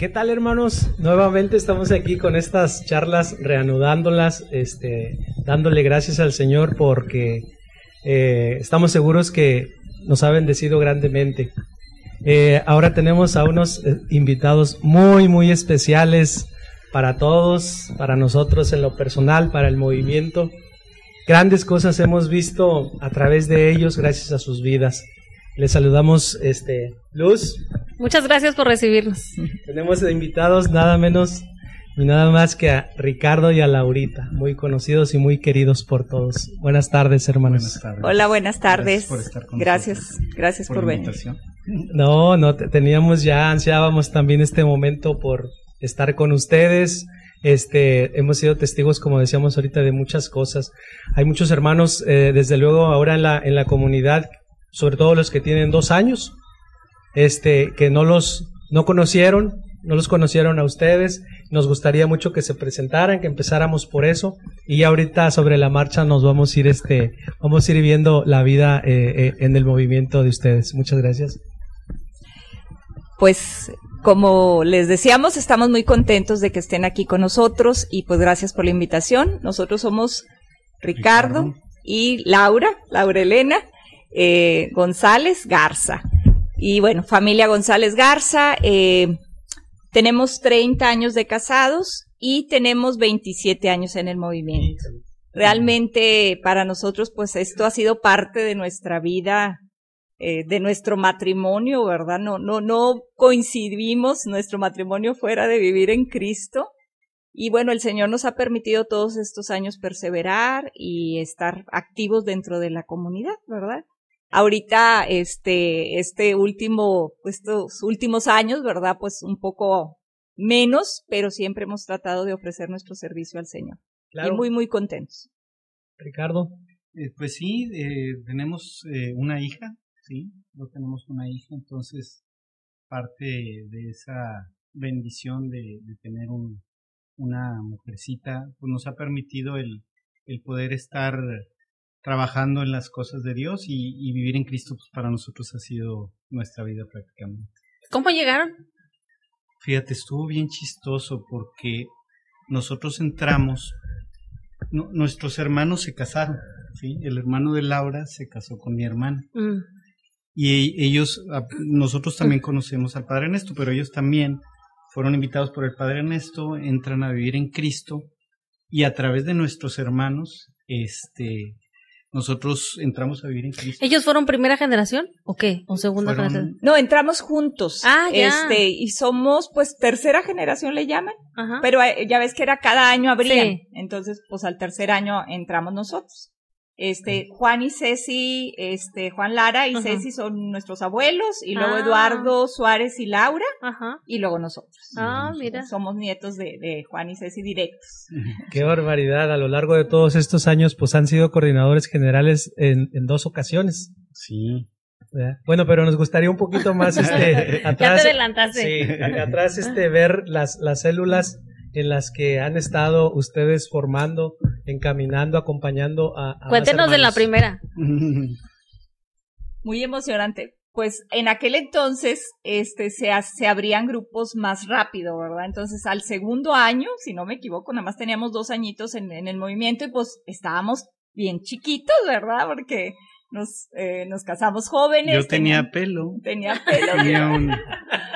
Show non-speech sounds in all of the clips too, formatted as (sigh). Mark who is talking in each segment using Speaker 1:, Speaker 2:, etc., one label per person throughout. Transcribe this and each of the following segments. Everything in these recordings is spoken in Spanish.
Speaker 1: ¿Qué tal hermanos? Nuevamente estamos aquí con estas charlas, reanudándolas, este, dándole gracias al Señor porque eh, estamos seguros que nos ha bendecido grandemente. Eh, ahora tenemos a unos eh, invitados muy, muy especiales para todos, para nosotros en lo personal, para el movimiento. Grandes cosas hemos visto a través de ellos gracias a sus vidas. Les saludamos, este, Luz.
Speaker 2: Muchas gracias por recibirnos.
Speaker 1: Tenemos invitados nada menos y nada más que a Ricardo y a Laurita, muy conocidos y muy queridos por todos. Buenas tardes, hermanos.
Speaker 3: Hola, buenas tardes. Gracias, gracias por, venir.
Speaker 1: No, no, teníamos ya, ansiábamos también este momento por estar con ustedes. Este, hemos sido testigos, como decíamos ahorita, de muchas cosas. Hay muchos hermanos, eh, desde luego, ahora en la, en la comunidad, sobre todo los que tienen dos años, este, que no los no conocieron, no los conocieron a ustedes. Nos gustaría mucho que se presentaran, que empezáramos por eso. Y ahorita sobre la marcha nos vamos a ir, este, vamos a ir viendo la vida eh, eh, en el movimiento de ustedes. Muchas gracias.
Speaker 3: Pues como les decíamos, estamos muy contentos de que estén aquí con nosotros y pues gracias por la invitación. Nosotros somos Ricardo, y Laura, Laura Elena eh, González Garza. Y bueno, familia González Garza, eh, tenemos 30 años de casados y tenemos 27 años en el movimiento. Realmente para nosotros, pues esto ha sido parte de nuestra vida, eh, de nuestro matrimonio, ¿verdad? No, no, no coincidimos nuestro matrimonio fuera de vivir en Cristo. Y bueno, el Señor nos ha permitido todos estos años perseverar y estar activos dentro de la comunidad, ¿verdad? Ahorita, este, este último, estos últimos años, ¿verdad? Pues un poco menos, pero siempre hemos tratado de ofrecer nuestro servicio al Señor. Y muy, muy contentos.
Speaker 1: Ricardo.
Speaker 4: Eh, pues sí, eh, tenemos eh, una hija, sí, no tenemos una hija, entonces parte de esa bendición de, de tener un, una mujercita, pues nos ha permitido el, el poder estar trabajando en las cosas de Dios y, vivir en Cristo pues para nosotros ha sido nuestra vida prácticamente.
Speaker 2: ¿Cómo llegaron?
Speaker 4: Fíjate, estuvo bien chistoso porque nosotros entramos, nuestros hermanos se casaron, ¿sí? El hermano de Laura se casó con mi hermana. Mm. Y ellos, nosotros también conocemos al Padre Ernesto, pero ellos también fueron invitados por el Padre Ernesto, entran a vivir en Cristo y a través de nuestros hermanos, este, nosotros entramos a vivir en Cristo.
Speaker 2: ¿Ellos fueron primera generación o qué? ¿O segunda generación?
Speaker 3: No, entramos juntos. Ah, ya. Este, y somos, pues, tercera generación le llaman. Ajá. Pero eh, ya ves que era cada año abrían. Entonces, pues, al tercer año entramos nosotros. Este, Juan y Ceci, este, Juan Lara y Ceci son nuestros abuelos, y luego ah. Eduardo Suárez y Laura, Ajá. y luego nosotros. Ah, mira. Somos nietos de, de, Juan y Ceci directos. (laughs)
Speaker 1: Qué barbaridad, a lo largo de todos estos años, pues han sido coordinadores generales en, en dos ocasiones.
Speaker 4: Sí.
Speaker 1: Bueno, pero nos gustaría un poquito más este
Speaker 2: atrás. (laughs) ya te adelantaste.
Speaker 1: Sí, atrás este ver las, las células en las que han estado ustedes formando, encaminando, acompañando a...
Speaker 2: Cuéntenos de la primera. (laughs)
Speaker 3: Muy emocionante. Pues en aquel entonces este, se, se abrían grupos más rápido, ¿verdad? Entonces al segundo año, si no me equivoco, nada más teníamos dos añitos en, en el movimiento y pues estábamos bien chiquitos, ¿verdad? Porque nos, eh, nos casamos jóvenes.
Speaker 4: Yo tenía, pelo.
Speaker 3: Tenía pelo.
Speaker 4: Tenía un,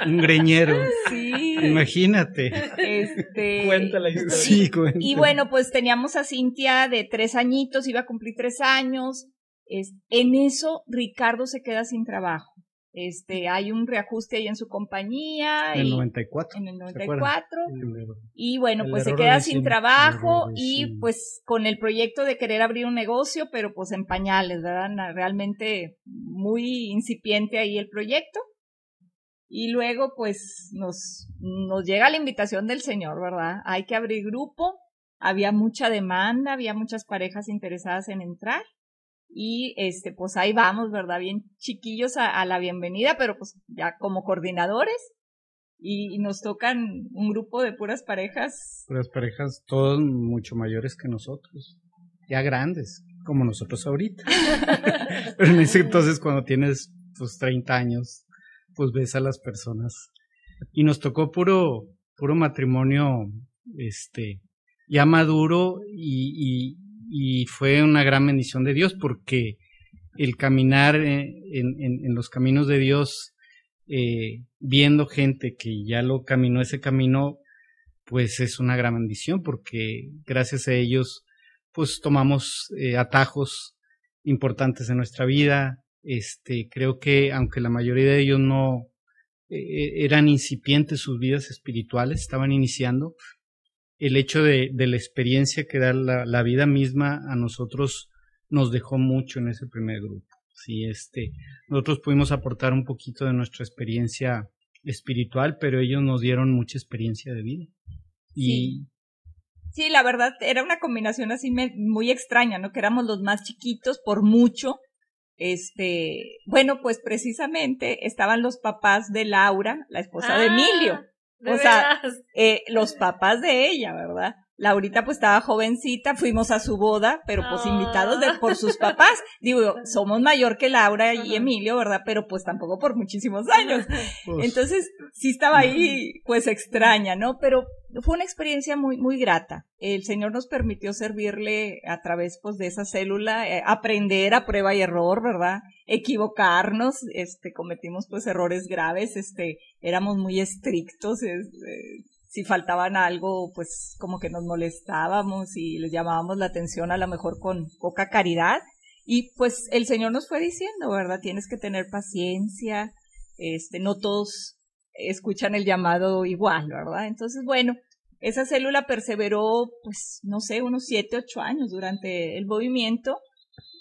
Speaker 4: un greñero. Sí. Imagínate.
Speaker 3: Este.
Speaker 1: Cuéntala historia.
Speaker 4: Sí.
Speaker 3: Y bueno, pues teníamos a Cintia de tres añitos, iba a cumplir tres años. Es, en eso, Ricardo se queda sin trabajo. Este, hay un reajuste ahí en su compañía.
Speaker 4: En el 94.
Speaker 3: En el 94. Y bueno, pues se queda sin trabajo y pues con el proyecto de querer abrir un negocio, pero pues en pañales, ¿verdad? Realmente muy incipiente ahí el proyecto. Y luego pues nos, nos llega la invitación del Señor, ¿verdad? Hay que abrir grupo. Había mucha demanda, había muchas parejas interesadas en entrar y este pues ahí vamos, ¿verdad? Bien chiquillos a, la bienvenida, pero pues ya como coordinadores y, nos tocan un grupo de puras parejas.
Speaker 4: Puras parejas, todos mucho mayores que nosotros, ya grandes, como nosotros ahorita. (laughs) pero en ese entonces cuando tienes pues 30 años, pues ves a las personas y nos tocó puro, puro matrimonio, este, ya maduro y, y, fue una gran bendición de Dios porque el caminar en, en, los caminos de Dios, eh, viendo gente que ya lo caminó ese camino, pues es una gran bendición porque gracias a ellos pues tomamos eh, atajos importantes en nuestra vida. Este, creo que aunque la mayoría de ellos no eh, eran incipientes sus vidas espirituales, estaban iniciando, el hecho de, de la experiencia que da la, la, vida misma a nosotros nos dejó mucho en ese primer grupo. Sí, este, nosotros pudimos aportar un poquito de nuestra experiencia espiritual, pero ellos nos dieron mucha experiencia de vida. Y
Speaker 3: Sí, la verdad era una combinación así muy extraña, ¿no? Que éramos los más chiquitos por mucho. Este, bueno, pues precisamente estaban los papás de Laura, la esposa de Emilio. O sea, eh, los papás de ella, ¿verdad? Laurita pues estaba jovencita, fuimos a su boda, pero pues invitados de, por sus papás. Digo, somos mayor que Laura y Emilio, ¿verdad? Pero pues tampoco por muchísimos años. (laughs) Pues. Entonces, sí estaba ahí pues extraña, ¿no? Pero fue una experiencia muy, muy grata. El Señor nos permitió servirle a través pues de esa célula, eh, aprender a prueba y error, ¿verdad? Equivocarnos, este, cometimos pues errores graves, este, éramos muy estrictos, este, si faltaban algo, pues como que nos molestábamos y les llamábamos la atención a lo mejor con poca caridad. Y pues el Señor nos fue diciendo, ¿verdad? Tienes que tener paciencia, este, no todos escuchan el llamado igual, ¿verdad? Entonces, bueno, esa célula perseveró, pues, no sé, unos siete, ocho años durante el movimiento,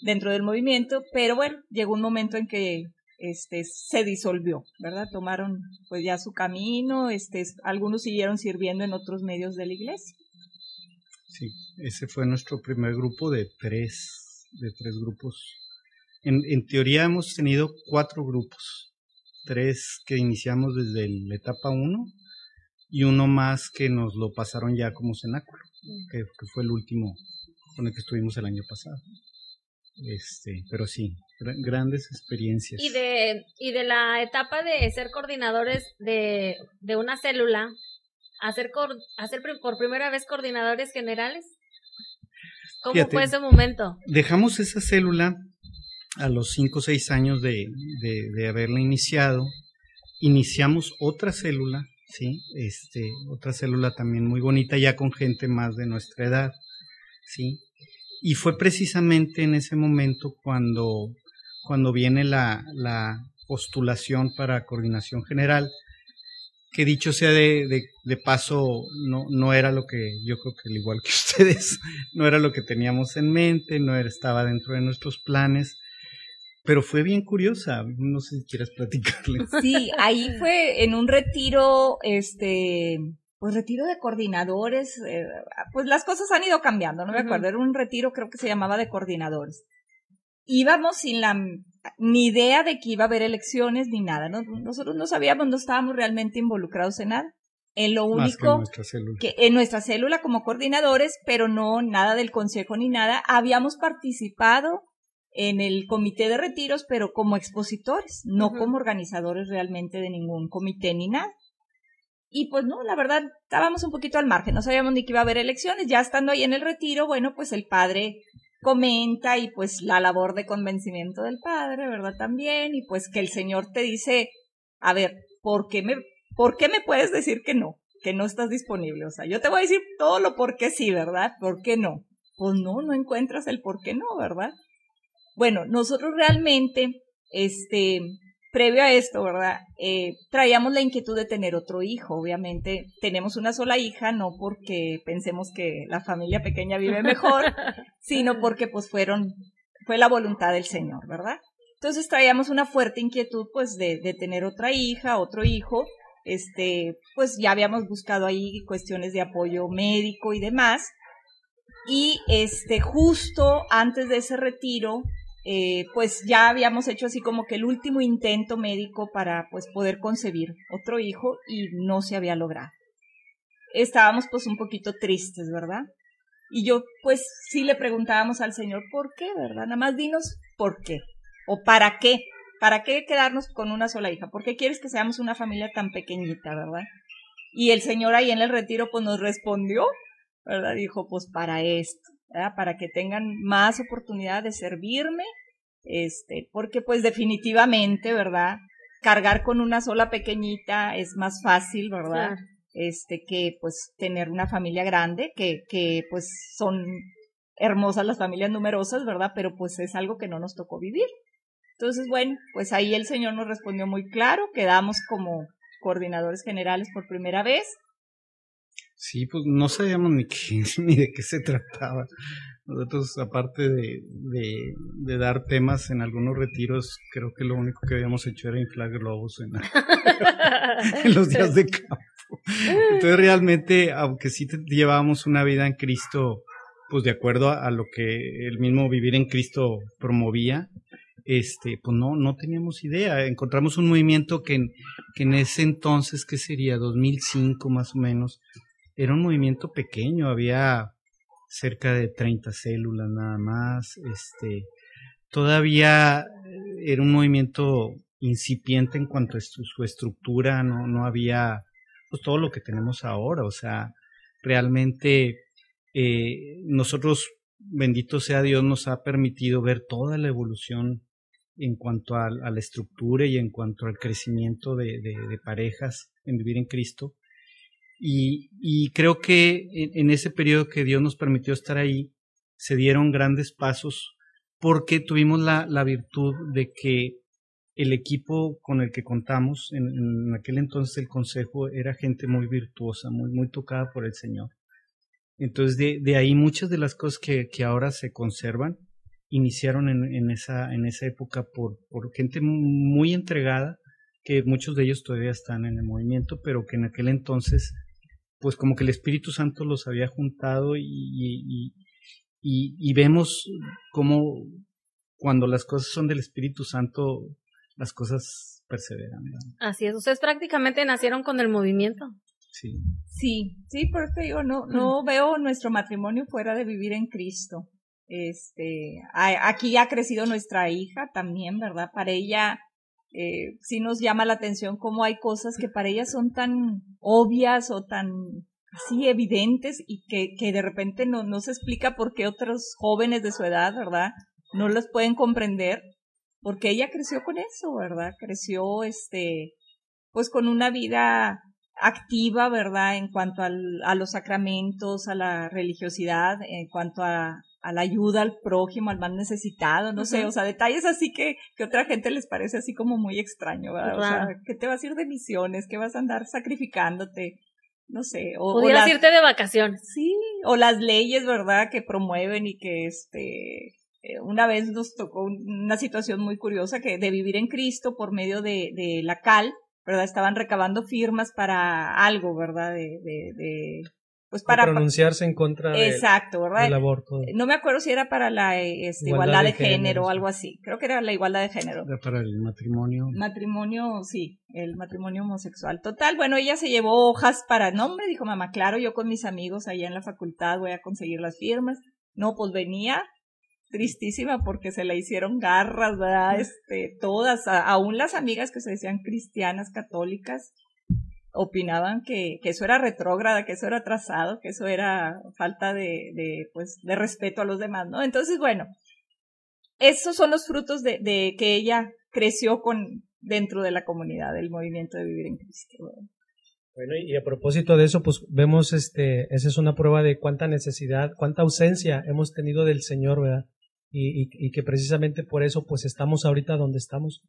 Speaker 3: dentro del movimiento, pero bueno, llegó un momento en que este, se disolvió, ¿verdad? Tomaron pues ya su camino, este, algunos siguieron sirviendo en otros medios de la iglesia.
Speaker 4: Sí, ese fue nuestro primer grupo de tres, de tres grupos. En, en teoría hemos tenido cuatro grupos, tres que iniciamos desde la etapa uno y uno más que nos lo pasaron ya como cenáculo, que, que fue el último con el que estuvimos el año pasado. Este, pero sí, grandes experiencias.
Speaker 2: Y de, y de la etapa de ser coordinadores de, de una célula, hacer, hacer por primera vez coordinadores generales. ¿Cómo fue ese momento?
Speaker 4: Dejamos esa célula a los 5 o 6 años de, de, de, haberla iniciado. Iniciamos otra célula, ¿sí? Este, otra célula también muy bonita, ya con gente más de nuestra edad, ¿sí? Y fue precisamente en ese momento cuando, cuando viene la, la postulación para coordinación general, que dicho sea de, de, paso, no, no era lo que yo creo que al igual que (laughs) ustedes, no era lo que teníamos en mente, no estaba dentro de nuestros planes, pero fue bien curiosa, no sé si quieres platicarle.
Speaker 3: Sí, ahí fue en un retiro, este, pues retiro de coordinadores, eh, pues las cosas han ido cambiando, no me acuerdo, era un retiro creo que se llamaba de coordinadores. Íbamos sin la ni idea de que iba a haber elecciones ni nada, nosotros no sabíamos, no estábamos realmente involucrados en nada. En lo único que, en nuestra célula como coordinadores, pero no nada del consejo ni nada, habíamos participado en el comité de retiros, pero como expositores, no como organizadores realmente de ningún comité ni nada. Y pues no, la verdad, estábamos un poquito al margen, no sabíamos ni que iba a haber elecciones, ya estando ahí en el retiro, bueno, pues el padre comenta y pues la labor de convencimiento del padre, ¿verdad? También, y pues que el Señor te dice, a ver, ¿por qué me, por qué me puedes decir que no? Que no estás disponible. O sea, yo te voy a decir todo lo por qué sí, ¿verdad? ¿Por qué no? Pues no, no encuentras el por qué no, ¿verdad? Bueno, nosotros realmente, este, previo a esto, ¿verdad? Eh, traíamos la inquietud de tener otro hijo. Obviamente tenemos una sola hija, no porque pensemos que la familia pequeña vive mejor, (laughs) sino porque pues fueron, fue la voluntad del Señor, ¿verdad? Entonces traíamos una fuerte inquietud pues de, de tener otra hija, otro hijo. Este, pues ya habíamos buscado ahí cuestiones de apoyo médico y demás. Y este, justo antes de ese retiro, eh, pues ya habíamos hecho así como que el último intento médico para pues poder concebir otro hijo y no se había logrado. Estábamos pues un poquito tristes, ¿verdad? Y yo pues sí le preguntábamos al Señor, ¿por qué, verdad? Nada más dinos por qué o para qué, ¿para qué quedarnos con una sola hija? ¿Por qué quieres que seamos una familia tan pequeñita, verdad? Y el señor ahí en el retiro pues nos respondió, ¿verdad? Dijo, pues para esto, ¿verdad? Para que tengan más oportunidad de servirme, este, porque pues definitivamente, ¿verdad? Cargar con una sola pequeñita es más fácil, ¿verdad? Este, que pues tener una familia grande, que, que pues son hermosas las familias numerosas, ¿verdad? Pero pues es algo que no nos tocó vivir. Entonces, bueno, pues ahí el Señor nos respondió muy claro, quedamos como coordinadores generales por primera vez.
Speaker 4: Sí, pues no sabíamos ni, (laughs) ni de qué se trataba. Nosotros, aparte de, de, dar temas en algunos retiros, creo que lo único que habíamos hecho era inflar globos en, (laughs) en los días de campo. Entonces, realmente, aunque sí llevábamos una vida en Cristo, pues de acuerdo a, lo que el mismo vivir en Cristo promovía, este, pues no, no teníamos idea. Encontramos un movimiento que en, que en ese entonces, que sería 2005 más o menos, era un movimiento pequeño, había cerca de 30 células nada más, este, todavía era un movimiento incipiente en cuanto a su estructura, no, no había pues todo lo que tenemos ahora, o sea, realmente eh, nosotros, bendito sea Dios, nos ha permitido ver toda la evolución en cuanto a, la estructura y en cuanto al crecimiento de, parejas en vivir en Cristo. Y, creo que en, ese periodo que Dios nos permitió estar ahí, se dieron grandes pasos porque tuvimos la, virtud de que el equipo con el que contamos, en, aquel entonces el consejo, era gente muy virtuosa, muy, muy tocada por el Señor. Entonces, de, ahí muchas de las cosas que, ahora se conservan iniciaron en, esa, en esa época por, por gente muy entregada, que muchos de ellos todavía están en el movimiento, pero que en aquel entonces, pues como que el Espíritu Santo los había juntado y, y, vemos cómo cuando las cosas son del Espíritu Santo, las cosas perseveran.
Speaker 2: Así es, ustedes prácticamente nacieron con el movimiento.
Speaker 3: Sí. Sí, sí, por eso digo, no, no veo nuestro matrimonio fuera de vivir en Cristo. Este, aquí ha crecido nuestra hija también, ¿verdad? Para ella eh, sí nos llama la atención cómo hay cosas que para ella son tan obvias o tan así evidentes y que, que de repente no, no se explica por qué otros jóvenes de su edad, ¿verdad? No las pueden comprender porque ella creció con eso, ¿verdad? Creció, este, pues con una vida activa, ¿verdad? En cuanto al, a los sacramentos, a la religiosidad, en cuanto a, a la ayuda al prójimo, al más necesitado, no sé, o sea, detalles así que, que otra gente les parece así como muy extraño, ¿verdad? O sea, que te vas a ir de misiones, que vas a andar sacrificándote, no sé.
Speaker 2: O, Pudieras irte de vacaciones.
Speaker 3: Sí, o las leyes, ¿verdad? Que promueven y que este, eh, una vez nos tocó una situación muy curiosa que de vivir en Cristo por medio de, de la cal, ¿verdad? Estaban recabando firmas para algo, ¿verdad? De, de, de
Speaker 1: pues para pronunciarse en contra
Speaker 3: exacto, ¿verdad? del aborto. No me acuerdo si era para la este, igualdad, de, género, o algo así. Creo que era la igualdad de género.
Speaker 4: Era para el matrimonio.
Speaker 3: Matrimonio, sí, el matrimonio homosexual. Total, bueno, ella se llevó hojas para nombre, dijo mamá, claro, yo con mis amigos allá en la facultad voy a conseguir las firmas. No, pues venía tristísima porque se le hicieron garras, ¿verdad? Este, todas, aún las amigas que se decían cristianas, católicas, opinaban que, que eso era retrógrada, que eso era atrasado, que eso era falta de, de, pues, de respeto a los demás, ¿no? Entonces, bueno, esos son los frutos de, de que ella creció con, dentro de la comunidad del movimiento de vivir en Cristo.
Speaker 1: Bueno, y a propósito de eso, pues vemos, este, esa es una prueba de cuánta necesidad, cuánta ausencia hemos tenido del Señor, ¿verdad? Y, que precisamente por eso pues estamos ahorita donde estamos,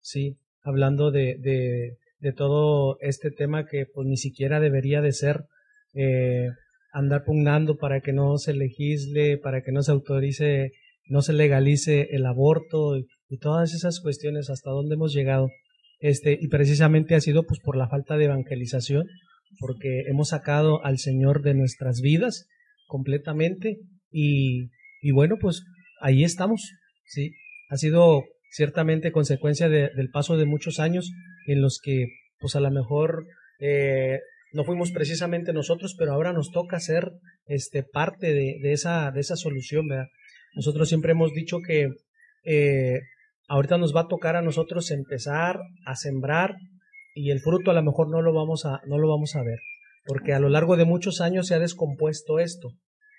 Speaker 1: sí, hablando de, de, de todo este tema que pues ni siquiera debería de ser eh, andar pugnando para que no se legisle, para que no se autorice, no se legalice el aborto y, y todas esas cuestiones hasta dónde hemos llegado. Este, y precisamente ha sido pues por la falta de evangelización, porque hemos sacado al Señor de nuestras vidas completamente y, y bueno, pues ahí estamos, ¿sí? Ha sido ciertamente consecuencia del paso de muchos años en los que, pues a lo mejor eh, no fuimos precisamente nosotros, pero ahora nos toca ser este, parte de, esa, de esa solución, ¿verdad? Nosotros siempre hemos dicho que eh, ahorita nos va a tocar a nosotros empezar a sembrar y el fruto a lo mejor no lo vamos a, no lo vamos a ver, porque a lo largo de muchos años se ha descompuesto esto.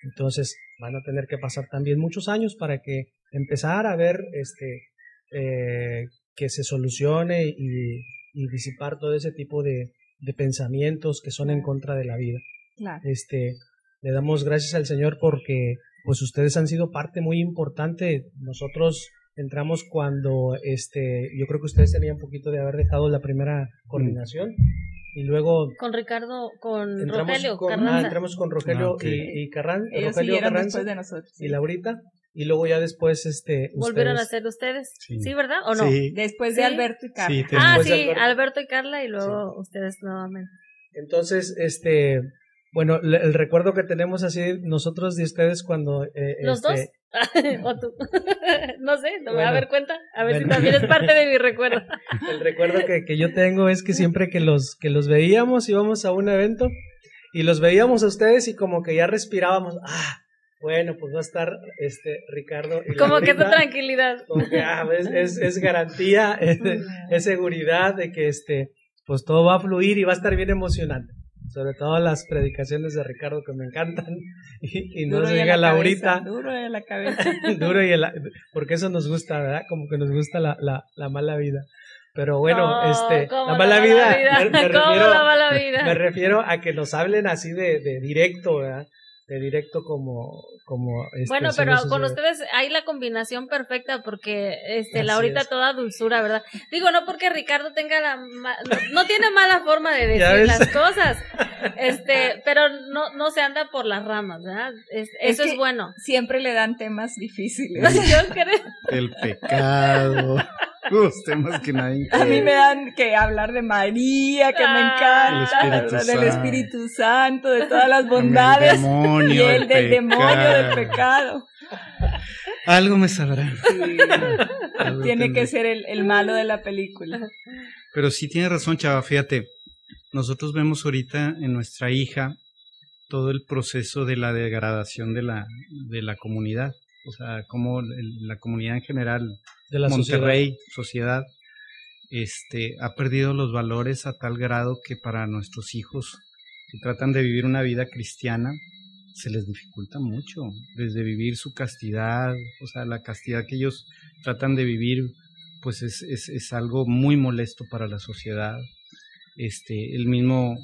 Speaker 1: Entonces van a tener que pasar también muchos años para que empezar a ver este eh, que se solucione y, disipar todo ese tipo de, de, pensamientos que son en contra de la vida. Este, le damos gracias al Señor porque pues ustedes han sido parte muy importante. Nosotros entramos cuando este yo creo que ustedes tenían un poquito de haber dejado la primera coordinación y luego
Speaker 2: con Ricardo con Rogelio
Speaker 1: con, ah, entramos con Rogelio ah, y, y Carran, Rogelio Carranza de nosotros, y Laurita y luego ya después este
Speaker 2: volvieron a ser ustedes sí, verdad o no sí.
Speaker 3: después de Alberto y Carla.
Speaker 2: Ah sí Alberto. y Carla y luego ustedes nuevamente.
Speaker 1: Entonces este bueno el recuerdo que tenemos así nosotros de ustedes cuando eh,
Speaker 2: los dos este, (laughs) o tú. (laughs) no sé, no me voy a dar cuenta. A ver si también es parte de mi recuerdo. (laughs)
Speaker 1: El recuerdo que, que, yo tengo es que siempre que los, que los veíamos, íbamos a un evento y los veíamos a ustedes y como que ya respirábamos. Ah, bueno, pues va a estar este Ricardo.
Speaker 2: Y como que esa tranquilidad.
Speaker 1: Como que ah, es, es, garantía, es, es seguridad de que este, pues todo va a fluir y va a estar bien emocionante sobre todo las predicaciones de Ricardo que me encantan (laughs) y, no nos llega Laurita.
Speaker 3: duro de la cabeza.
Speaker 1: duro y (laughs) porque eso nos gusta, ¿verdad? Como que nos gusta la, la, la mala vida. Pero bueno, este, la mala, vida, (laughs) Me, refiero,
Speaker 2: la mala vida?
Speaker 1: me refiero a que nos hablen así de, de directo, ¿verdad? De directo como como
Speaker 2: este, bueno pero con ustedes hay la combinación perfecta porque este Laurita toda dulzura verdad digo no porque Ricardo tenga la no, tiene mala forma de (laughs) decir las cosas este pero no no se anda por las ramas verdad eso es bueno.
Speaker 3: siempre le dan temas difíciles. (laughs)
Speaker 2: Yo creo.
Speaker 4: El pecado (laughs) los temas que nadie
Speaker 3: A mí me dan que hablar de María, que me ah. encanta, del Espíritu Santo, de todas las bondades y el del demonio del pecado.
Speaker 4: Algo me sabrán.
Speaker 3: Tiene que ser el, el, malo de la película.
Speaker 4: Pero sí tiene razón, chava, fíjate. Nosotros vemos ahorita en nuestra hija todo el proceso de la degradación de la, de la comunidad. O sea, como la comunidad en general de la Monterrey, sociedad. este, ha perdido los valores a tal grado que para nuestros hijos, si tratan de vivir una vida cristiana, se les dificulta mucho, desde vivir su castidad, o sea, la castidad que ellos tratan de vivir, pues es, es, es algo muy molesto para la sociedad. Este, el mismo,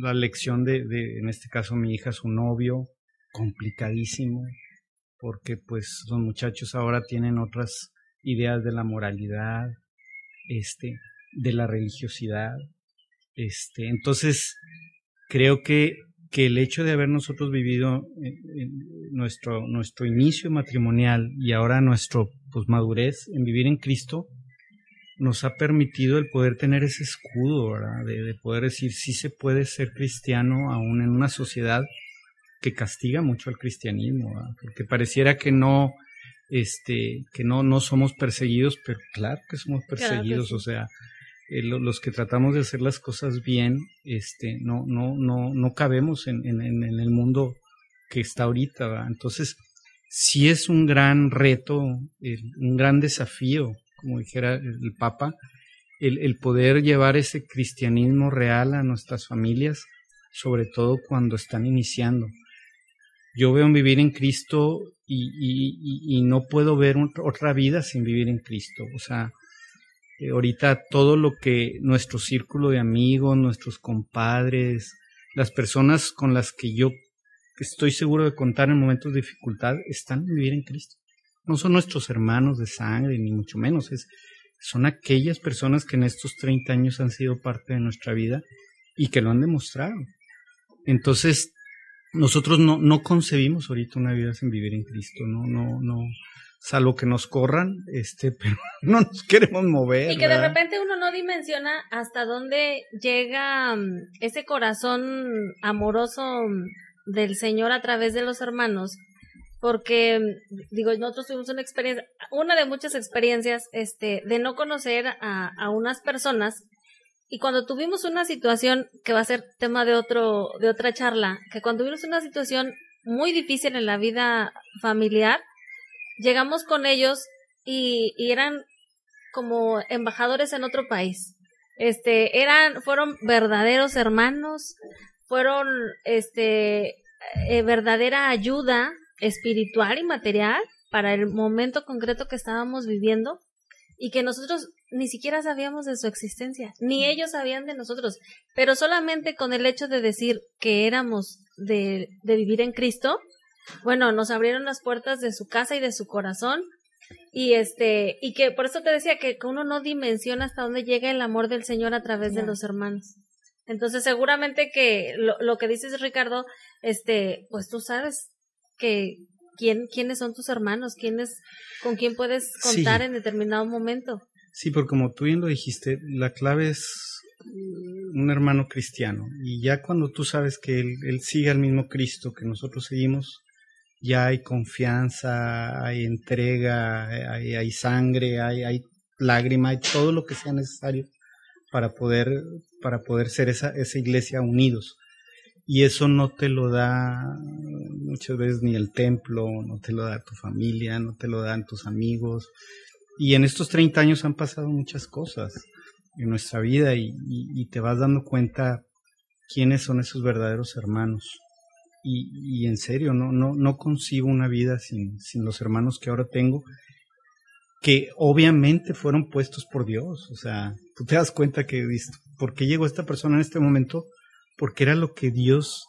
Speaker 4: la lección de, de, en este caso, mi hija, su novio, complicadísimo, porque pues los muchachos ahora tienen otras ideas de la moralidad, este, de la religiosidad. Este, entonces, creo que, que el hecho de haber nosotros vivido nuestro, nuestro inicio matrimonial y ahora nuestro pues, madurez en vivir en Cristo, nos ha permitido el poder tener ese escudo, De, poder decir si se puede ser cristiano aún en una sociedad que castiga mucho al cristianismo, porque pareciera que no, este, que no, no somos perseguidos, pero claro que somos perseguidos, o sea, eh, los que tratamos de hacer las cosas bien, este, no, no, no, no cabemos en, en, en el mundo que está ahorita, entonces sí es un gran reto, un gran desafío, como dijera el Papa, el, el poder llevar ese cristianismo real a nuestras familias, sobre todo cuando están iniciando yo veo vivir en Cristo y, no puedo ver otra vida sin vivir en Cristo. O sea, eh, ahorita todo lo que nuestro círculo de amigos, nuestros compadres, las personas con las que yo estoy seguro de contar en momentos de dificultad, están en vivir en Cristo. No son nuestros hermanos de sangre, ni mucho menos. Es, son aquellas personas que en estos 30 años han sido parte de nuestra vida y que lo han demostrado. Entonces, nosotros no, no concebimos ahorita una vida sin vivir en Cristo, no, no, no, salvo que nos corran, este, (laughs) pero no nos queremos mover.
Speaker 2: Y que de repente uno no dimensiona hasta dónde llega mm, ese corazón amoroso mm, del Señor a través de los hermanos, porque mm, digo, nosotros tuvimos una experiencia, una de muchas experiencias, este, de no conocer a, a unas personas y cuando tuvimos una situación que va a ser tema de otro, de otra charla, que cuando tuvimos una situación muy difícil en la vida familiar, llegamos con ellos y, y eran como embajadores en otro país. Este, eran, fueron verdaderos hermanos, fueron, este, eh, verdadera ayuda espiritual y material para el momento concreto que estábamos viviendo y que nosotros ni siquiera sabíamos de su existencia, ni ellos sabían de nosotros, pero solamente con el hecho de decir que éramos de, de vivir en Cristo, bueno, nos abrieron las puertas de su casa y de su corazón. Y este y que por eso te decía que, uno no dimensiona hasta dónde llega el amor del Señor a través de los hermanos. Entonces, seguramente que lo, lo que dices, Ricardo, este, pues tú sabes que quién, quiénes son tus hermanos, quiénes, con quién puedes contar en determinado momento.
Speaker 4: Sí, porque como tú bien lo dijiste, la clave es un hermano cristiano. Y ya cuando tú sabes que él, sigue al mismo Cristo que nosotros seguimos, ya hay confianza, hay entrega, hay, hay sangre, hay, hay lágrima, hay todo lo que sea necesario para poder, para poder ser esa, esa iglesia unidos. Y eso no te lo da muchas veces ni el templo, no te lo da tu familia, no te lo dan tus amigos. Y en estos 30 años han pasado muchas cosas en nuestra vida y, y te vas dando cuenta quiénes son esos verdaderos hermanos y, en serio, no, no, no concibo una vida sin, sin los hermanos que ahora tengo, que obviamente fueron puestos por Dios. O sea, tú te das cuenta que, ¿por qué llegó esta persona en este momento? Porque era lo que Dios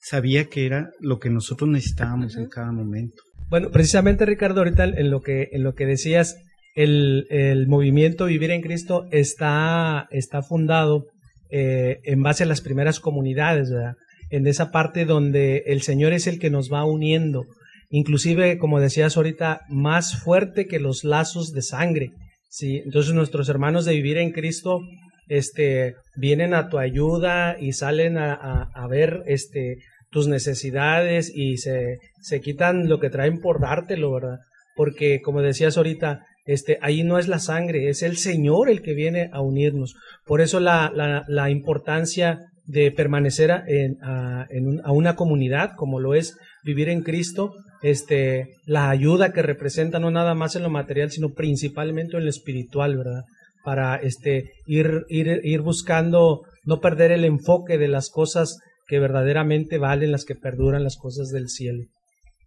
Speaker 4: sabía que era lo que nosotros necesitábamos en cada momento.
Speaker 1: Bueno, precisamente Ricardo, ahorita en lo que, en lo que decías, el, el movimiento Vivir en Cristo está, está fundado eh, en base a las primeras comunidades, ¿verdad? en esa parte donde el Señor es el que nos va uniendo, inclusive, como decías ahorita, más fuerte que los lazos de sangre. ¿sí? Entonces nuestros hermanos de vivir en Cristo este, vienen a tu ayuda y salen a, a, ver este, tus necesidades y se, se quitan lo que traen por dártelo, ¿verdad? Porque, como decías ahorita, este, ahí no es la sangre, es el Señor el que viene a unirnos. Por eso la, la, importancia de permanecer en, a, una comunidad como lo es vivir en Cristo, este, la ayuda que representa no nada más en lo material, sino principalmente en lo espiritual, ¿verdad? Para este, ir, ir, ir buscando, no perder el enfoque de las cosas que verdaderamente valen, las que perduran, las cosas del cielo.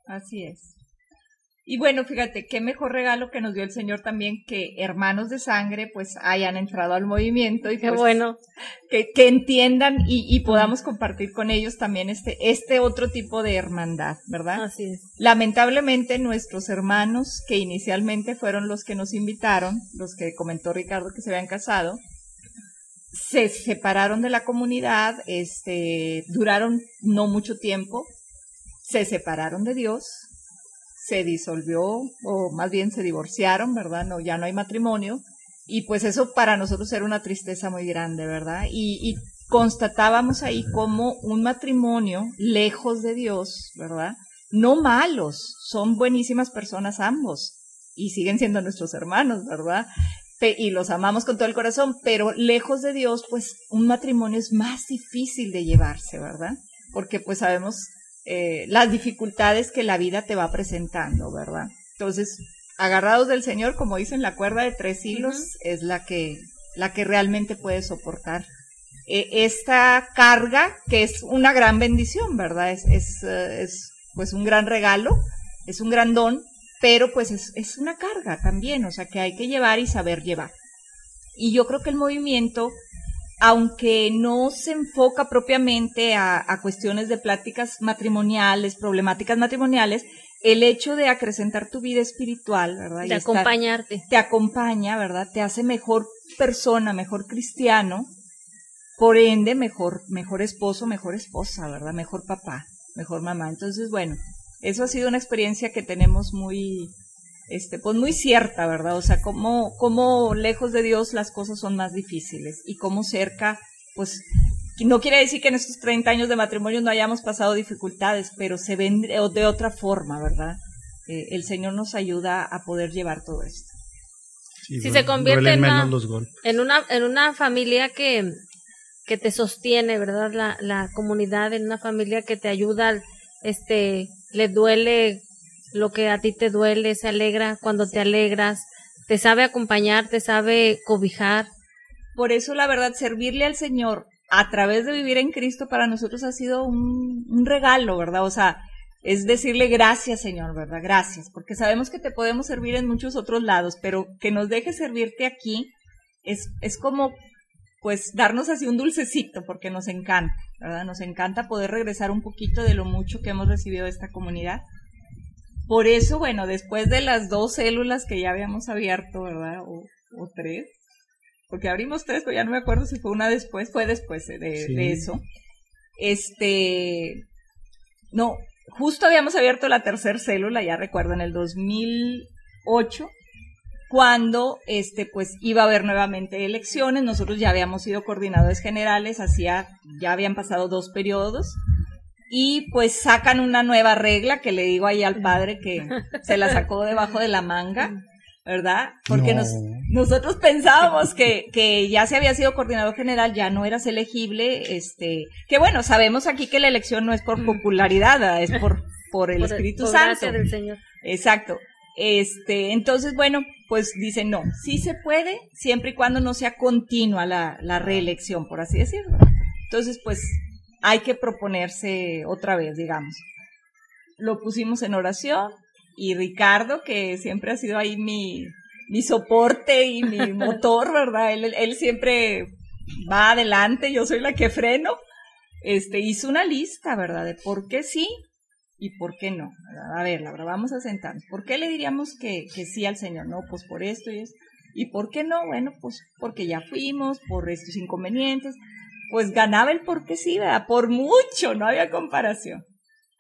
Speaker 3: Así es. Y bueno, fíjate, qué mejor regalo que nos dio el Señor también que hermanos de sangre pues hayan entrado al movimiento y
Speaker 2: qué
Speaker 3: pues,
Speaker 2: bueno.
Speaker 3: Que, que entiendan y, y, podamos compartir con ellos también este, este otro tipo de hermandad, ¿verdad?
Speaker 2: Así es.
Speaker 3: Lamentablemente nuestros hermanos que inicialmente fueron los que nos invitaron, los que comentó Ricardo que se habían casado, se separaron de la comunidad, este, duraron no mucho tiempo, se separaron de Dios, se disolvió, o más bien se divorciaron, ¿verdad? No, ya no hay matrimonio. Y pues eso para nosotros era una tristeza muy grande, ¿verdad? Y, y constatábamos ahí como un matrimonio lejos de Dios, ¿verdad? No malos, son buenísimas personas ambos y siguen siendo nuestros hermanos, ¿verdad? y los amamos con todo el corazón, pero lejos de Dios, pues un matrimonio es más difícil de llevarse, ¿verdad? Porque pues sabemos eh, las dificultades que la vida te va presentando, ¿verdad? Entonces, agarrados del Señor, como dicen, la cuerda de tres hilos es la que, la que realmente puede soportar eh, esta carga, que es una gran bendición, ¿verdad? Es, es, eh, es, pues un gran regalo, es un gran don, pero pues es, es una carga también, o sea, que hay que llevar y saber llevar. Y yo creo que el movimiento aunque no se enfoca propiamente a, cuestiones de pláticas matrimoniales, problemáticas matrimoniales, el hecho de acrecentar tu vida espiritual, ¿verdad?
Speaker 2: De acompañarte.
Speaker 3: te acompaña, ¿verdad? Te hace mejor persona, mejor cristiano, por ende, mejor, mejor esposo, mejor esposa, ¿verdad? Mejor papá, mejor mamá. Entonces, bueno, eso ha sido una experiencia que tenemos muy, este, pues muy cierta, ¿verdad? O sea, cómo, cómo lejos de Dios las cosas son más difíciles y cómo cerca, pues no quiere decir que en estos 30 años de matrimonio no hayamos pasado dificultades, pero se ven de, otra forma, ¿verdad? Eh, el Señor nos ayuda a poder llevar todo esto.
Speaker 2: si se convierte en una, en una, en una familia que, que te sostiene, ¿verdad? La, la comunidad, en una familia que te ayuda, este, le duele lo que a ti te duele, se alegra cuando te alegras, te sabe acompañar, te sabe cobijar.
Speaker 3: Por eso la verdad, servirle al Señor a través de vivir en Cristo para nosotros ha sido un, un regalo, ¿verdad? O sea, es decirle gracias, Señor, ¿verdad? Gracias, porque sabemos que te podemos servir en muchos otros lados, pero que nos deje servirte aquí es, es como, pues, darnos así un dulcecito, porque nos encanta, ¿verdad? Nos encanta poder regresar un poquito de lo mucho que hemos recibido de esta comunidad. Por eso, bueno, después de las dos células que ya habíamos abierto, ¿verdad? O, o tres, porque abrimos tres, pero ya no me acuerdo si fue una después, fue después de, de eso. Este, no, justo habíamos abierto la tercera célula, ya recuerdo, en el 2008, cuando este pues iba a haber nuevamente elecciones, nosotros ya habíamos sido coordinadores generales, hacía ya habían pasado dos periodos y pues sacan una nueva regla que le digo ahí al padre que se la sacó debajo de la manga, ¿verdad? Porque nos, nosotros pensábamos que, que ya se había sido coordinador general, ya no eras elegible, este, que bueno, sabemos aquí que la elección no es por popularidad, es por, por el Espíritu Santo.
Speaker 2: del Señor.
Speaker 3: Exacto. Este, entonces, bueno, pues dicen no, sí se puede, siempre y cuando no sea continua la, la reelección, por así decirlo. Entonces, pues, hay que proponerse otra vez, digamos. Lo pusimos en oración y Ricardo, que siempre ha sido ahí mi, mi soporte y mi (laughs) motor, ¿verdad? Él, él siempre va adelante, yo soy la que freno. Este, hizo una lista, ¿verdad? De por qué sí y por qué no. A ver, Laura, vamos a sentarnos. ¿Por qué le diríamos que, que sí al Señor? No, pues por esto y esto. ¿Y por qué no? Bueno, pues porque ya fuimos, por estos inconvenientes. Pues ganaba el por qué sí, ¿verdad? Por mucho, no había comparación.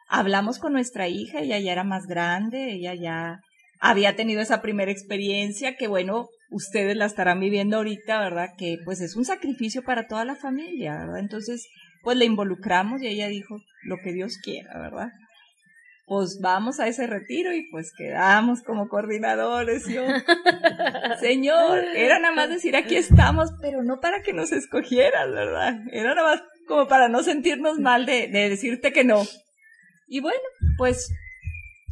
Speaker 3: Hablamos con nuestra hija, ella ya era más grande, ella ya había tenido esa primera experiencia que bueno, ustedes la estarán viviendo ahorita, ¿verdad? Que pues es un sacrificio para toda la familia, ¿verdad? Entonces, pues la involucramos y ella dijo lo que Dios quiera, ¿verdad? Pues vamos a ese retiro y pues quedamos como coordinadores. Yo, (laughs) Señor, era nada más decir aquí estamos, pero no para que nos escogieras, ¿verdad? Era nada más como para no sentirnos mal de, de decirte que no. Y bueno, pues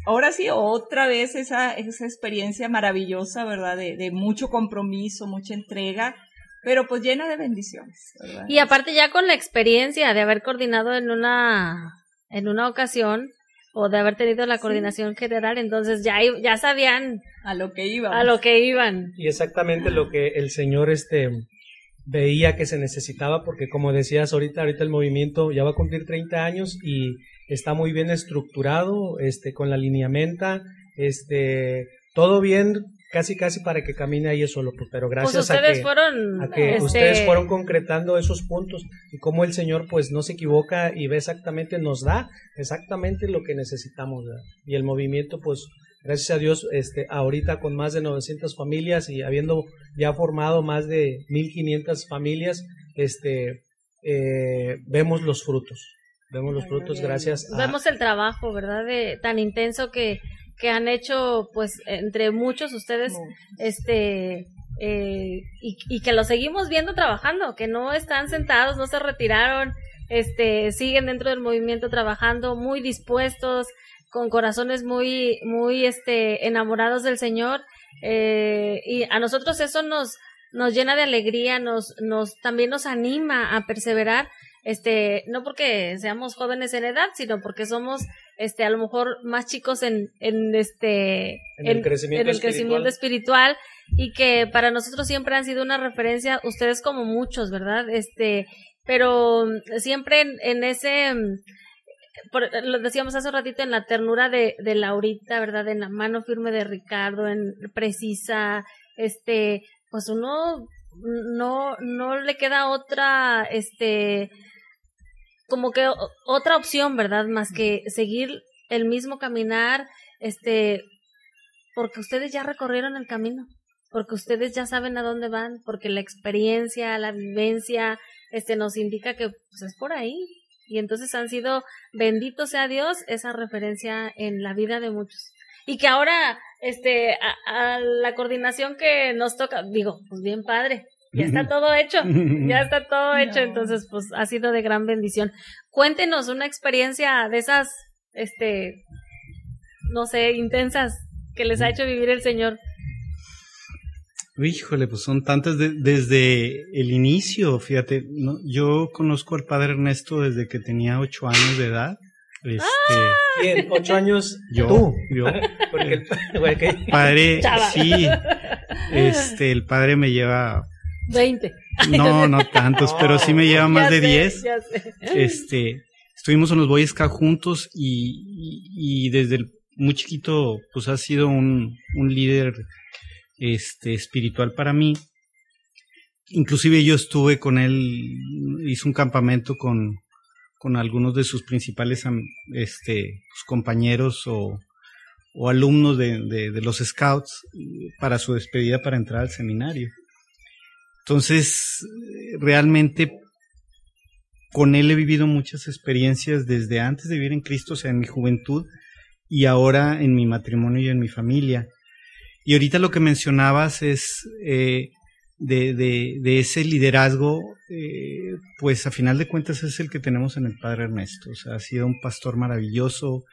Speaker 3: ahora sí, otra vez esa, esa experiencia maravillosa, ¿verdad? De, de, mucho compromiso, mucha entrega, pero pues llena de bendiciones. ¿verdad?
Speaker 2: Y aparte ya con la experiencia de haber coordinado en una, en una ocasión, o de haber tenido la coordinación sí. general, entonces ya, ya sabían
Speaker 3: a lo que iban.
Speaker 2: A lo que iban.
Speaker 1: Y exactamente lo que el Señor este veía que se necesitaba, porque como decías ahorita, ahorita el movimiento ya va a cumplir 30 años y está muy bien estructurado, este, con la lineamenta, este, todo bien, casi casi para que camine ahí solo, pero gracias
Speaker 2: pues ustedes
Speaker 1: a que,
Speaker 2: fueron,
Speaker 1: a que
Speaker 2: este...
Speaker 1: ustedes fueron concretando esos puntos y cómo el Señor pues no se equivoca y ve exactamente, nos da exactamente lo que necesitamos, ¿verdad? y el movimiento pues gracias a Dios, este, ahorita con más de 900 familias y habiendo ya formado más de 1500 familias, este, eh, vemos los frutos. Vemos los frutos gracias
Speaker 2: a... Vemos el trabajo, ¿verdad? De, tan intenso que, que han hecho, pues, entre muchos ustedes, este, eh, y, y, que lo seguimos viendo trabajando, que no están sentados, no se retiraron, este, siguen dentro del movimiento trabajando, muy dispuestos, con corazones muy, muy, este, enamorados del Señor, eh, y a nosotros eso nos, nos llena de alegría, nos, nos, también nos anima a perseverar, este, no porque seamos jóvenes en edad, sino porque somos, este, a lo mejor más chicos en, en este,
Speaker 1: en el, crecimiento,
Speaker 2: en el crecimiento espiritual. y que para nosotros siempre han sido una referencia, ustedes como muchos, ¿verdad? Este, pero siempre en, en ese, por, lo decíamos hace un ratito, en la ternura de, de Laurita, ¿verdad? En la mano firme de Ricardo, en precisa, este, pues uno no, no le queda otra, este, como que otra opción, ¿verdad? Más que seguir el mismo caminar, este, porque ustedes ya recorrieron el camino, porque ustedes ya saben a dónde van, porque la experiencia, la vivencia, este, nos indica que pues, es por ahí. Y entonces han sido, bendito sea Dios, esa referencia en la vida de muchos. Y que ahora, este, a, a la coordinación que nos toca, digo, pues bien padre, ya está todo hecho, ya está (laughs) todo hecho, no. entonces pues ha sido de gran bendición. Cuéntenos una experiencia de esas, este, no sé, intensas que les ha hecho vivir el Señor.
Speaker 4: Híjole, pues son tantas desde el inicio, fíjate, yo conozco al padre Ernesto desde que tenía ocho años de edad.
Speaker 1: Este, ¿Ocho años?
Speaker 4: Yo,
Speaker 1: ¿Tú?
Speaker 4: yo. (laughs) el, padre, sí, este, el padre me lleva...
Speaker 2: Veinte.
Speaker 4: No, (laughs) no tantos, pero sí me lleva más de diez. Este, estuvimos en los Boy Scouts juntos y, y, desde el, muy chiquito, pues ha sido un, un líder este, espiritual para mí. Inclusive yo estuve con él, hice un campamento con, con algunos de sus principales este, compañeros o, o alumnos de, de, los scouts para su despedida para entrar al seminario. Entonces, realmente con él he vivido muchas experiencias desde antes de vivir en Cristo, o sea, en mi juventud y ahora en mi matrimonio y en mi familia. Y ahorita lo que mencionabas es eh, de, ese liderazgo, eh, pues a final de cuentas es el que tenemos en el Padre Ernesto. O sea, ha sido un pastor maravilloso,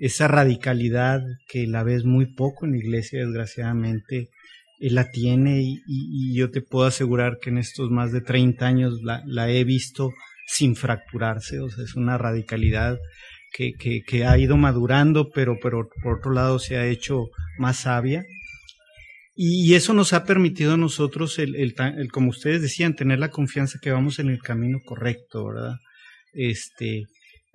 Speaker 4: esa radicalidad que la ves muy poco en la iglesia, desgraciadamente, él la tiene y, yo te puedo asegurar que en estos más de 30 años la, la he visto sin fracturarse, o sea, es una radicalidad que, que, que, ha ido madurando, pero, pero por otro lado se ha hecho más sabia. Y, eso nos ha permitido a nosotros, el, el, el, como ustedes decían, tener la confianza que vamos en el camino correcto, ¿verdad? Este,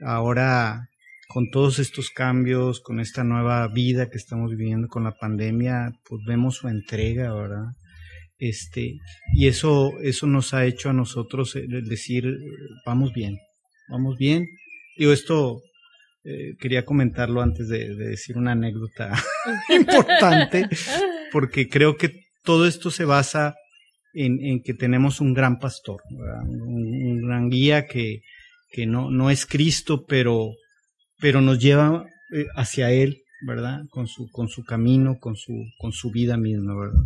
Speaker 4: ahora, con todos estos cambios, con esta nueva vida que estamos viviendo con la pandemia, pues vemos su entrega, ¿verdad? Este, y eso, eso nos ha hecho a nosotros decir, vamos bien, vamos bien. Digo, esto eh, quería comentarlo antes de, decir una anécdota (laughs) importante, porque creo que todo esto se basa en, que tenemos un gran pastor, un, gran guía que, que no, no es Cristo, pero, pero nos lleva eh, hacia Él, ¿verdad? Con su, con su camino, con su, con su vida misma, ¿verdad?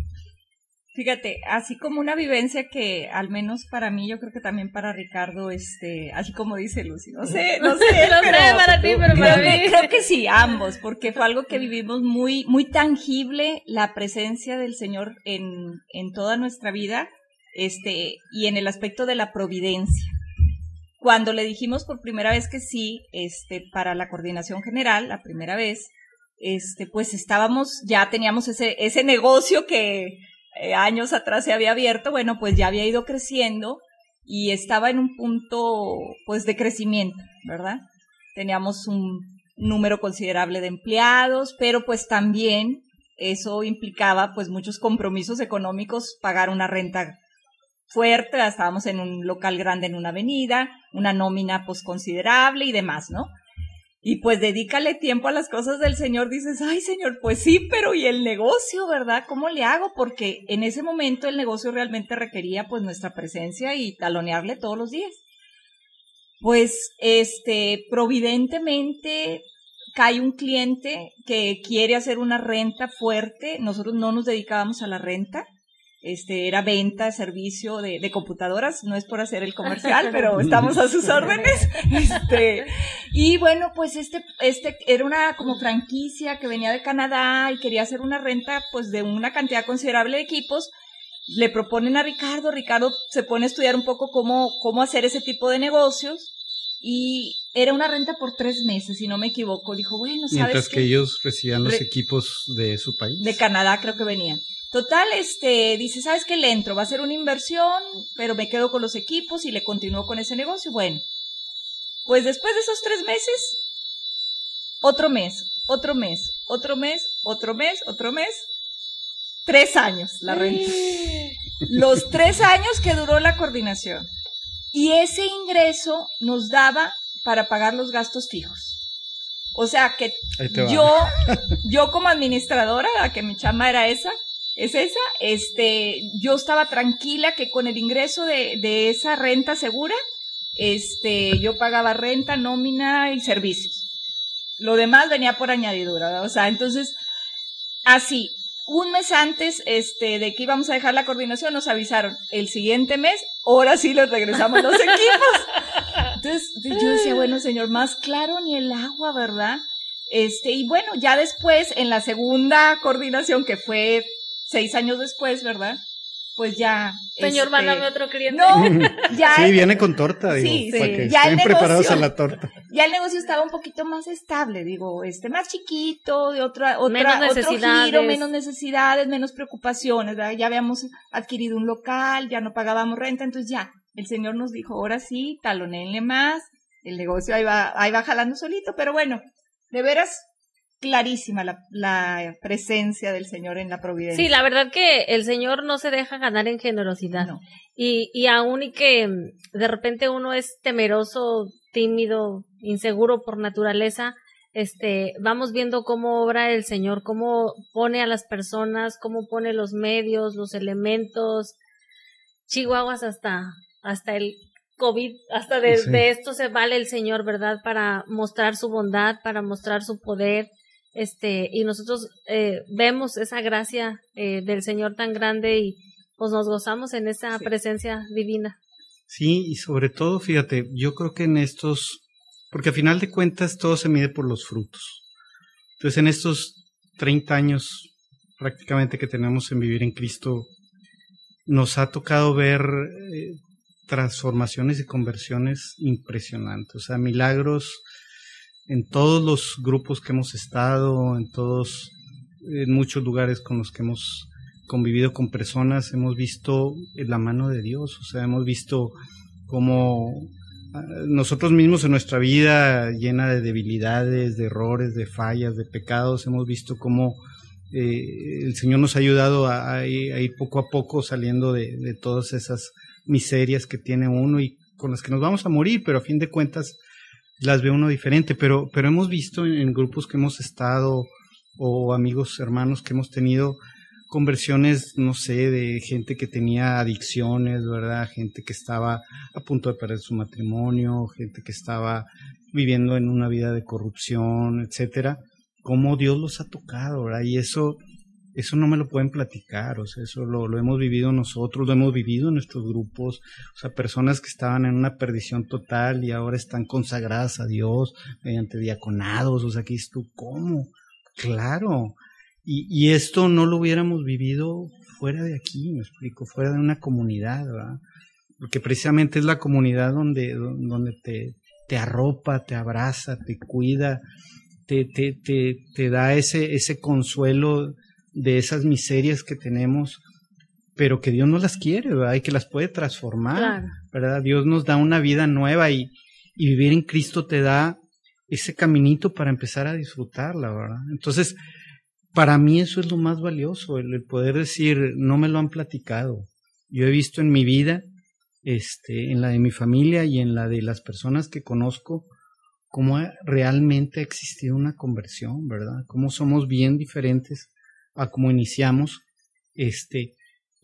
Speaker 3: Fíjate, así como una vivencia que al menos para mí, yo creo que también para Ricardo, este, así como dice Lucy, no sé, no sé, (laughs)
Speaker 2: pero, para ti, pero para
Speaker 3: mí. creo que sí, ambos, porque fue algo que vivimos muy, muy tangible, la presencia del Señor en, en toda nuestra vida, este, y en el aspecto de la providencia. Cuando le dijimos por primera vez que sí, este, para la coordinación general, la primera vez, este, pues estábamos, ya teníamos ese, ese negocio que, eh, años atrás se había abierto, bueno, pues ya había ido creciendo y estaba en un punto, pues, de crecimiento, ¿verdad? Teníamos un número considerable de empleados, pero pues también eso implicaba, pues, muchos compromisos económicos, pagar una renta fuerte, estábamos en un local grande en una avenida, una nómina, pues, considerable y demás, ¿no? y pues dedícale tiempo a las cosas del Señor, dices, ay Señor, pues sí, pero ¿y el negocio, verdad? ¿Cómo le hago? Porque en ese momento el negocio realmente requería pues nuestra presencia y talonearle todos los días. Pues, este, providentemente cae un cliente que quiere hacer una renta fuerte, nosotros no nos dedicábamos a la renta, este, era venta, servicio de, de, computadoras, no es por hacer el comercial, (laughs) pero estamos a sus órdenes. (laughs) Este, y bueno, pues este, este era una como franquicia que venía de Canadá y quería hacer una renta pues de una cantidad considerable de equipos. Le proponen a Ricardo, Ricardo se pone a estudiar un poco cómo, cómo hacer ese tipo de negocios y era una renta por tres meses, si no me equivoco. Dijo, bueno, ¿sabes
Speaker 4: Mientras que ellos recibían los equipos de su país.
Speaker 3: De Canadá creo que venían. Total, este, dice, ¿sabes qué? Le entro, va a ser una inversión, pero me quedo con los equipos y le continúo con ese negocio. Bueno, pues después de esos tres meses, otro mes, otro mes, otro mes, otro mes, otro mes, tres años la renta. Los tres años que duró la coordinación. Y ese ingreso nos daba para pagar los gastos fijos. O sea que yo, yo como administradora, que mi chama era esa, es esa, este, yo estaba tranquila que con el ingreso de, de esa renta segura, este, yo pagaba renta, nómina y servicios. Lo demás venía por añadidura, o sea, entonces, así, un mes antes, este, de que íbamos a dejar la coordinación, nos avisaron, el siguiente mes, ahora sí les regresamos los (laughs) equipos. Entonces, yo decía, bueno, señor, más claro ni el agua, ¿verdad? Este, y bueno, ya después, en la segunda coordinación, que fue seis años después, ¿verdad? Pues ya.
Speaker 2: Señor, este, mándame otro cliente.
Speaker 3: No, (laughs)
Speaker 4: ya. Sí, viene con torta, digo. Sí, para que ya estén preparados a la torta. (laughs)
Speaker 3: Ya el negocio estaba un poquito más estable, digo, este, más chiquito, de otra, otra, menos otro giro, menos necesidades, menos preocupaciones, ¿verdad? Ya habíamos adquirido un local, ya no pagábamos renta, entonces ya, el señor nos dijo, ahora sí, talonenle más, el negocio ahí va, ahí va jalando solito, pero bueno, de veras, clarísima la, la, presencia del Señor en la providencia.
Speaker 2: Sí, la verdad que el Señor no se deja ganar en generosidad. Y, y aún y que mm, de repente uno es temeroso, tímido, inseguro por naturaleza, este, vamos viendo cómo obra el Señor, cómo pone a las personas, cómo pone los medios, los elementos, chihuahuas hasta, hasta el COVID, hasta de, de esto se vale el Señor, ¿verdad? Para mostrar su bondad, para mostrar su poder, este, y nosotros eh, vemos esa gracia eh, del Señor tan grande y pues nos gozamos en esa presencia divina.
Speaker 4: Sí, y sobre todo, fíjate, yo creo que en estos, porque a final de cuentas todo se mide por los frutos. Entonces, en estos 30 años prácticamente que tenemos en vivir en Cristo, nos ha tocado ver eh, transformaciones y conversiones impresionantes, o sea, milagros en todos los grupos que hemos estado, en todos, en muchos lugares con los que hemos convivido con personas, hemos visto la mano de Dios, o sea, hemos visto cómo ah, nosotros mismos en nuestra vida llena de debilidades, de errores, de fallas, de pecados, hemos visto cómo eh, el Señor nos ha ayudado a, ir poco a poco saliendo de, todas esas miserias que tiene uno y con las que nos vamos a morir, pero a fin de cuentas las ve uno diferente, pero, pero hemos visto en, grupos que hemos estado o amigos, hermanos que hemos tenido conversiones, no sé, de gente que tenía adicciones, ¿verdad? Gente que estaba a punto de perder su matrimonio, gente que estaba viviendo en una vida de corrupción, etcétera. Cómo Dios los ha tocado, ¿verdad? Y eso eso no me lo pueden platicar, o sea, eso lo, lo, hemos vivido nosotros, lo hemos vivido en nuestros grupos, o sea, personas que estaban en una perdición total y ahora están consagradas a Dios mediante diaconados, o sea, que es tú, ¿cómo? Claro, y, y esto no lo hubiéramos vivido fuera de aquí, me explico, fuera de una comunidad, ¿verdad? Porque precisamente es la comunidad donde, donde te, te arropa, te abraza, te cuida, te, te, te, te da ese, ese consuelo de esas miserias que tenemos, pero que Dios no las quiere, ¿verdad? Y que las puede transformar, ¿verdad? Dios nos da una vida nueva y, y vivir en Cristo te da ese caminito para empezar a disfrutarla, ¿verdad? Entonces, para mí eso es lo más valioso, el, el, poder decir, no me lo han platicado. Yo he visto en mi vida, este, en la de mi familia y en la de las personas que conozco, cómo realmente ha existido una conversión, ¿verdad? Cómo somos bien diferentes a cómo iniciamos, este,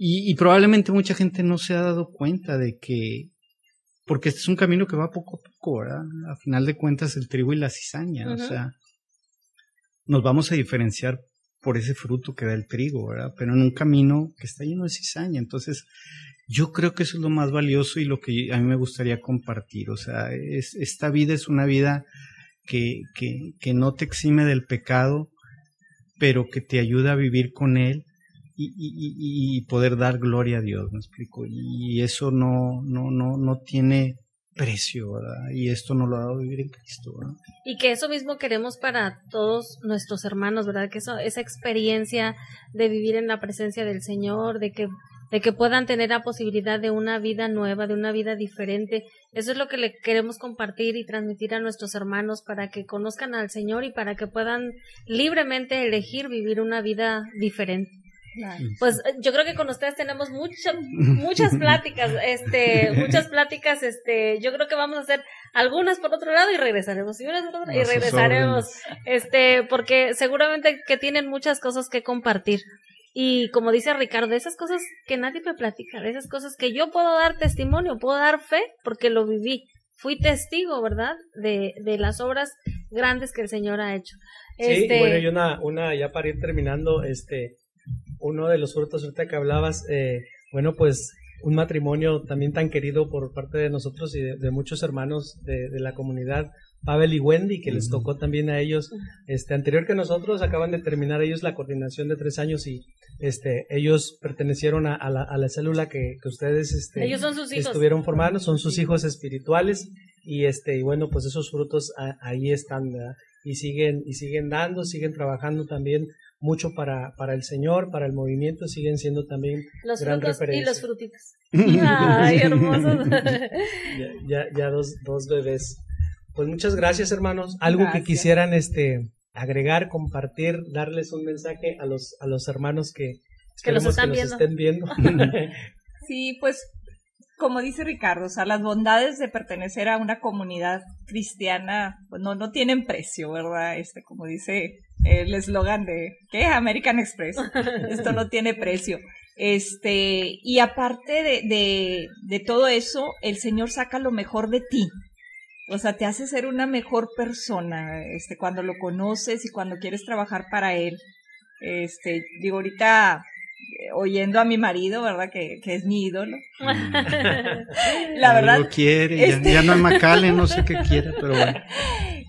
Speaker 4: y, probablemente mucha gente no se ha dado cuenta de que, porque este es un camino que va poco a poco, ¿verdad? A final de cuentas el trigo y la cizaña, o sea, nos vamos a diferenciar por ese fruto que da el trigo, ¿verdad? Pero en un camino que está lleno de cizaña, entonces yo creo que eso es lo más valioso y lo que a mí me gustaría compartir, o sea, es, esta vida es una vida que, que, que no te exime del pecado, pero que te ayuda a vivir con Él y, poder dar gloria a Dios, me explico. Y eso no, no, no, no tiene precio, ¿verdad? Y esto no lo ha dado vivir en Cristo, ¿verdad?
Speaker 2: Y que eso mismo queremos para todos nuestros hermanos, ¿verdad? Que eso, esa experiencia de vivir en la presencia del Señor, de que de que puedan tener la posibilidad de una vida nueva, de una vida diferente. Eso es lo que le queremos compartir y transmitir a nuestros hermanos para que conozcan al Señor y para que puedan libremente elegir vivir una vida diferente. Pues yo creo que con ustedes tenemos muchas (laughs) muchas pláticas, este, (laughs) muchas pláticas, este, yo creo que vamos a hacer algunas por otro lado y regresaremos y, y regresaremos, este, porque seguramente que tienen muchas cosas que compartir. Y como dice Ricardo, esas cosas que nadie me platica, esas cosas que yo puedo dar testimonio, puedo dar fe porque lo viví. Fui testigo, ¿verdad? De, de las obras grandes que el Señor ha hecho.
Speaker 1: Sí, este... bueno, y una, una, ya para ir terminando, este, uno de los frutos ahorita que hablabas, eh, bueno, pues un matrimonio también tan querido por parte de nosotros y de, muchos hermanos de, la comunidad, Pavel y Wendy, que les tocó también a ellos, este, anterior que nosotros, acaban de terminar ellos la coordinación de tres años y este, ellos pertenecieron a, la, a la, célula que, que ustedes este,
Speaker 2: ellos son sus hijos.
Speaker 1: estuvieron formando, son sus hijos espirituales y este, y bueno, pues esos frutos ahí están, y siguen, y siguen dando, siguen trabajando también mucho para, para el Señor, para el movimiento, siguen siendo también
Speaker 2: los gran frutos referencia. Y los frutitos. (laughs) Ay, hermosos.
Speaker 1: ya, ya, dos, dos bebés. Pues muchas gracias, hermanos. Algo que quisieran este agregar, compartir, darles un mensaje a los, a los hermanos que,
Speaker 2: que, los están viendo.
Speaker 1: estén viendo. (laughs)
Speaker 3: sí, pues como dice Ricardo, o sea, las bondades de pertenecer a una comunidad cristiana, pues no, no tienen precio, ¿verdad? Este, como dice el eslogan de, ¿qué? American Express. (laughs) Esto no tiene precio. Este, y aparte de, de, de todo eso, el Señor saca lo mejor de ti. O sea, te hace ser una mejor persona, este, cuando lo conoces y cuando quieres trabajar para Él. Este, digo, ahorita oyendo a mi marido, ¿verdad? Que, que es mi ídolo.
Speaker 4: Mm. (laughs) La verdad. Lo quiere, ya, este no es Macale, no sé qué (laughs) quiere, pero bueno.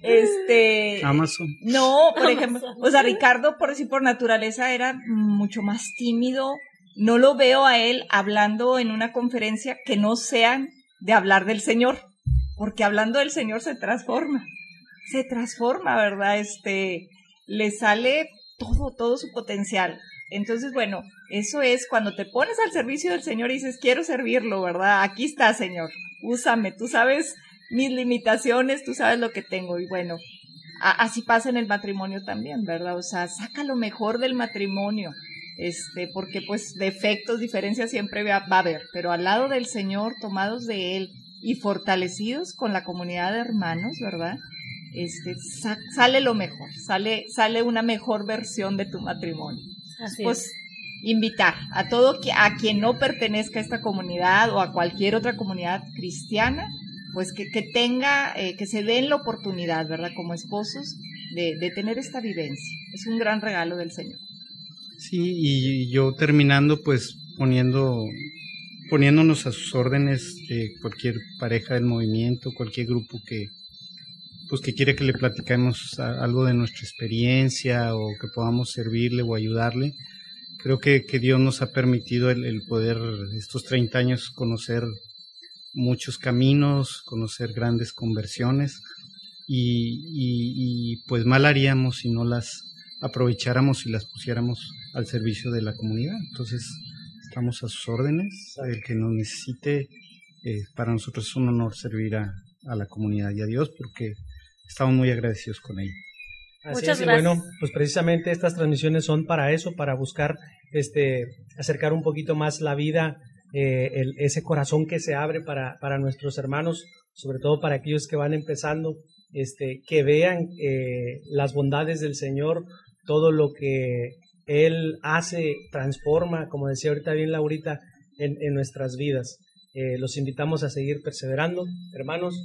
Speaker 3: Este.
Speaker 4: Amazon.
Speaker 3: No, por ejemplo, o sea, Ricardo, por decir por naturaleza, era mucho más tímido. No lo veo a él hablando en una conferencia que no sean de hablar del Señor, porque hablando del Señor se transforma. Se transforma, ¿verdad? Este, le sale todo, todo su potencial. Entonces, bueno, eso es cuando te pones al servicio del Señor y dices, quiero servirlo, ¿verdad? Aquí está, Señor, úsame, tú sabes mis limitaciones, tú sabes lo que tengo y bueno, así pasa en el matrimonio también, ¿verdad? O sea, saca lo mejor del matrimonio, este, porque pues defectos, diferencias siempre va, va a haber, pero al lado del Señor, tomados de Él y fortalecidos con la comunidad de hermanos, ¿verdad? Este, sale lo mejor, sale, sale una mejor versión de tu matrimonio pues invitar a todo a quien no pertenezca a esta comunidad o a cualquier otra comunidad cristiana, pues que, tenga, eh, que se den la oportunidad, ¿verdad? Como esposos, de, tener esta vivencia. Es un gran regalo del Señor.
Speaker 4: Sí, y yo terminando, pues poniendo, poniéndonos a sus órdenes de cualquier pareja del movimiento, cualquier grupo que, pues que quiere que le platiquemos algo de nuestra experiencia o que podamos servirle o ayudarle. Creo que, que Dios nos ha permitido el, poder estos 30 años conocer muchos caminos, conocer grandes conversiones y, y, pues mal haríamos si no las aprovecháramos y las pusiéramos al servicio de la comunidad. Entonces estamos a sus órdenes, el que nos necesite, eh, para nosotros es un honor servir a, a la comunidad y a Dios porque estamos muy agradecidos con ella.
Speaker 1: Muchas gracias. bueno, pues precisamente estas transmisiones son para eso, para buscar este, acercar un poquito más la vida, eh, ese corazón que se abre para, para nuestros hermanos, sobre todo para aquellos que van empezando, este, que vean eh, las bondades del Señor, todo lo que Él hace, transforma, como decía ahorita bien Laurita, en, en nuestras vidas. Eh, los invitamos a seguir perseverando, hermanos.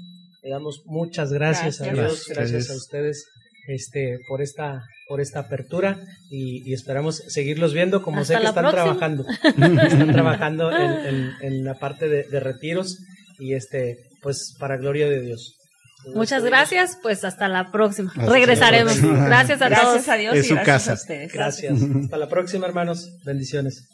Speaker 1: Le damos muchas gracias, a Dios, gracias. a ustedes este, por esta por esta apertura y, esperamos seguirlos viendo como sé que están trabajando. (laughs) Están trabajando en, la parte de, retiros y este pues para gloria de Dios
Speaker 2: Muchas gracias, pues hasta la próxima. Regresaremos. Gracias a todos.
Speaker 3: Gracias a Dios
Speaker 4: y
Speaker 3: gracias
Speaker 4: a
Speaker 3: ustedes.
Speaker 1: Gracias. Hasta la próxima, hermanos. Bendiciones.